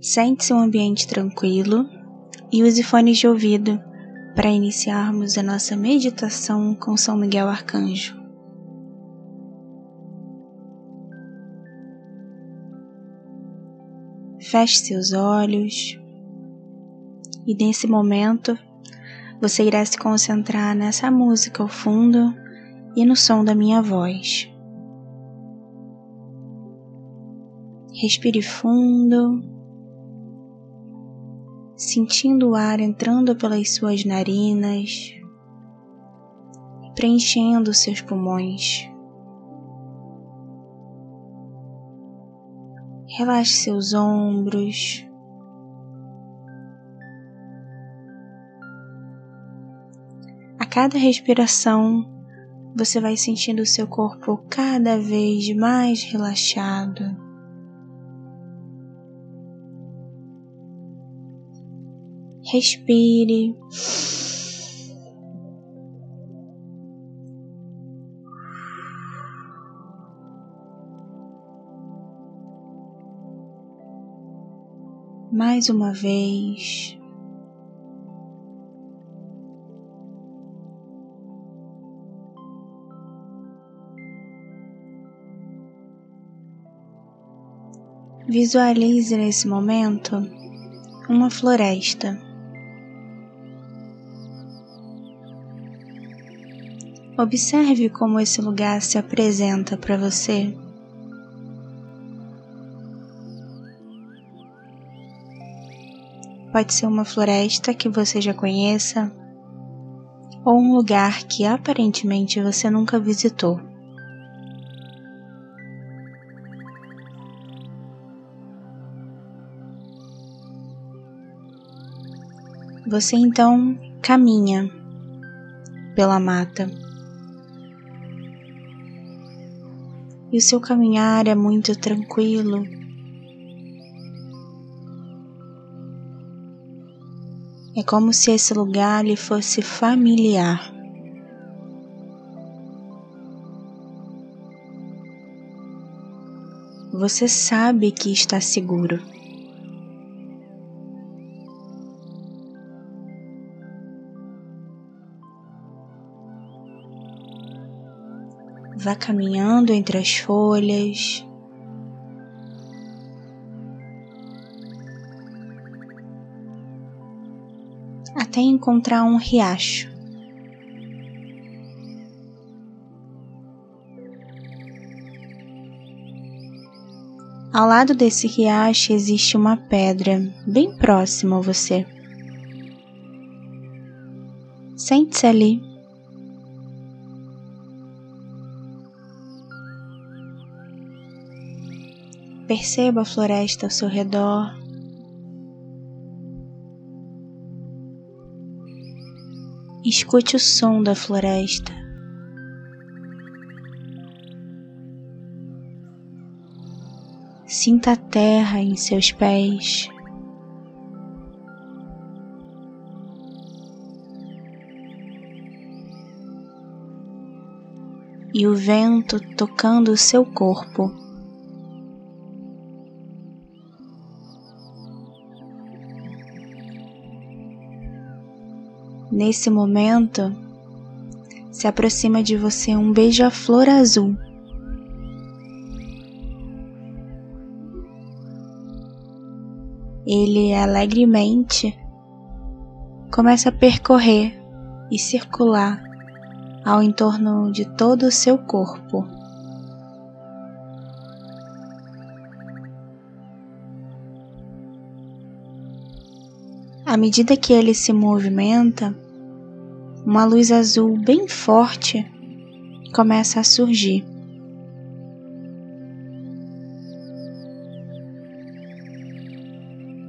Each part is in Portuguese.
Sente-se um ambiente tranquilo e use fones de ouvido para iniciarmos a nossa meditação com São Miguel Arcanjo. Feche seus olhos e nesse momento você irá se concentrar nessa música ao fundo e no som da minha voz. Respire fundo, sentindo o ar entrando pelas suas narinas preenchendo seus pulmões. Relaxe seus ombros. A cada respiração, você vai sentindo o seu corpo cada vez mais relaxado. Respire. Mais uma vez. Visualize nesse momento uma floresta. Observe como esse lugar se apresenta para você. Pode ser uma floresta que você já conheça ou um lugar que aparentemente você nunca visitou. Você então caminha pela mata. E o seu caminhar é muito tranquilo. É como se esse lugar lhe fosse familiar. Você sabe que está seguro. Vá caminhando entre as folhas. Até encontrar um riacho. Ao lado desse riacho existe uma pedra bem próxima a você. Sente-se ali. Perceba a floresta ao seu redor. Escute o som da floresta. Sinta a terra em seus pés. E o vento tocando o seu corpo. Nesse momento, se aproxima de você um beija-flor azul. Ele alegremente começa a percorrer e circular ao entorno de todo o seu corpo. À medida que ele se movimenta, uma luz azul bem forte começa a surgir.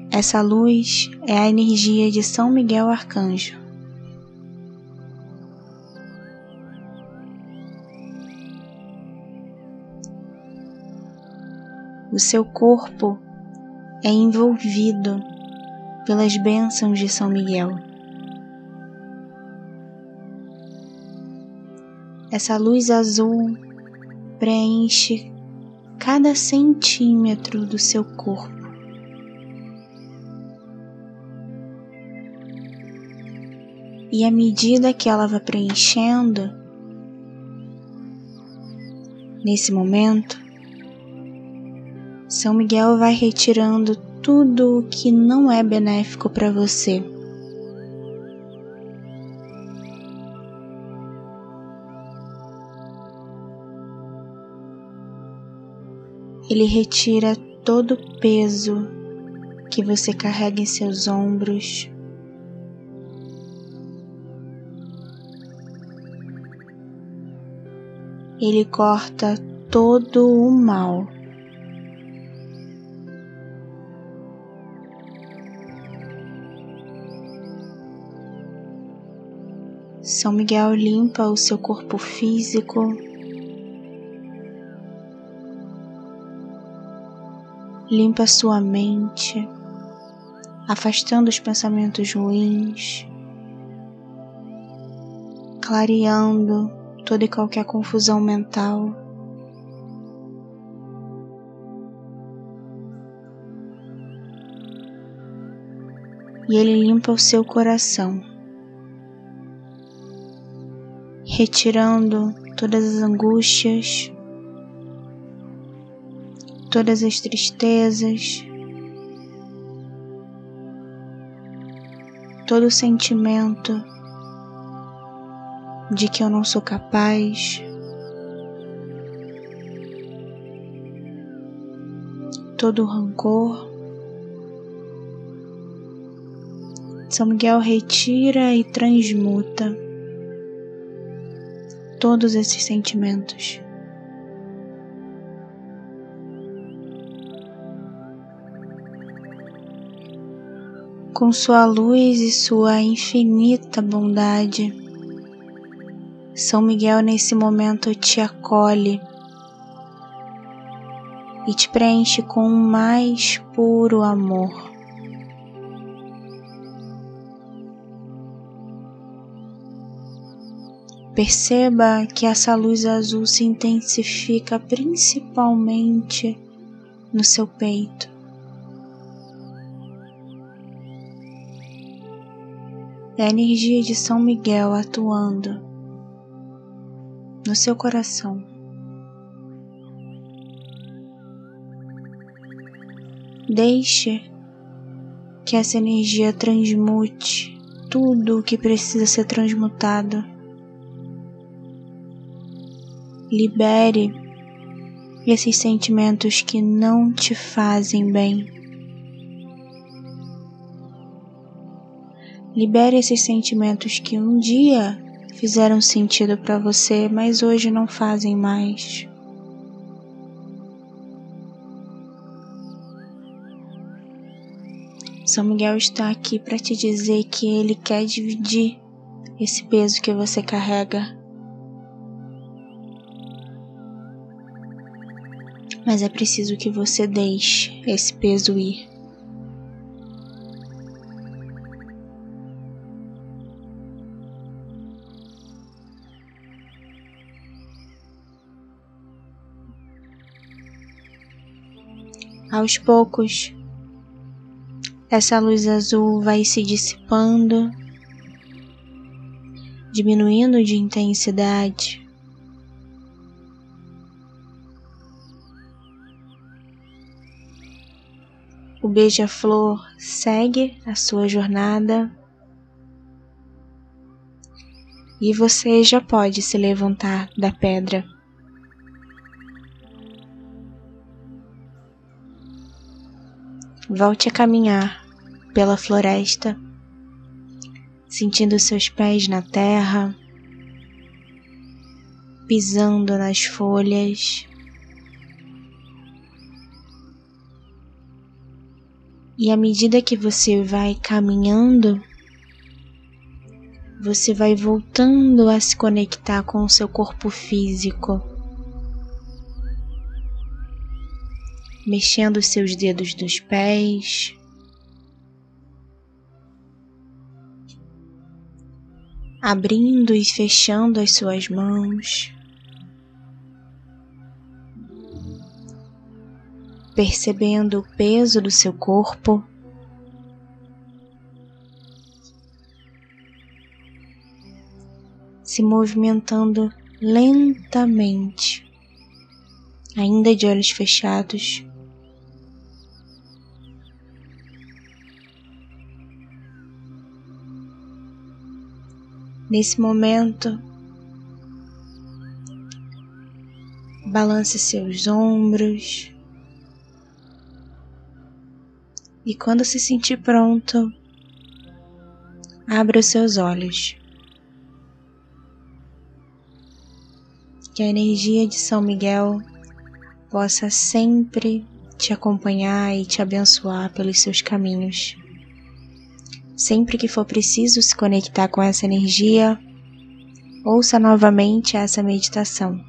Essa luz é a energia de São Miguel Arcanjo. O seu corpo é envolvido pelas bênçãos de São Miguel. Essa luz azul preenche cada centímetro do seu corpo. E à medida que ela vai preenchendo, nesse momento, São Miguel vai retirando tudo o que não é benéfico para você. Ele retira todo o peso que você carrega em seus ombros. Ele corta todo o mal. São Miguel limpa o seu corpo físico limpa sua mente, afastando os pensamentos ruins, clareando toda e qualquer confusão mental. E ele limpa o seu coração, retirando todas as angústias, todas as tristezas, todo o sentimento de que eu não sou capaz, todo o rancor. São Miguel retira e transmuta todos esses sentimentos. Com sua luz e sua infinita bondade. São Miguel nesse momento te acolhe e te preenche com o mais puro amor. Perceba que essa luz azul se intensifica principalmente no seu peito. É a energia de São Miguel atuando no seu coração. Deixe que essa energia transmute tudo o que precisa ser transmutado. Libere esses sentimentos que não te fazem bem. Libere esses sentimentos que um dia fizeram sentido para você, mas hoje não fazem mais. São Miguel está aqui para te dizer que ele quer dividir esse peso que você carrega. Mas é preciso que você deixe esse peso ir. Aos poucos, essa luz azul vai se dissipando, diminuindo de intensidade. O beija-flor segue a sua jornada e você já pode se levantar da pedra. Volte a caminhar pela floresta, sentindo seus pés na terra, pisando nas folhas. E à medida que você vai caminhando, você vai voltando a se conectar com o seu corpo físico. Mexendo seus dedos dos pés. Abrindo e fechando as suas mãos, percebendo o peso do seu corpo. se movimentando lentamente, ainda de olhos fechados. Nesse momento, balance seus ombros. E quando se sentir pronto, abra os seus olhos. Que a energia de São Miguel possa sempre te acompanhar e te abençoar pelos seus caminhos. Sempre que for preciso se conectar com essa energia, ouça novamente essa meditação.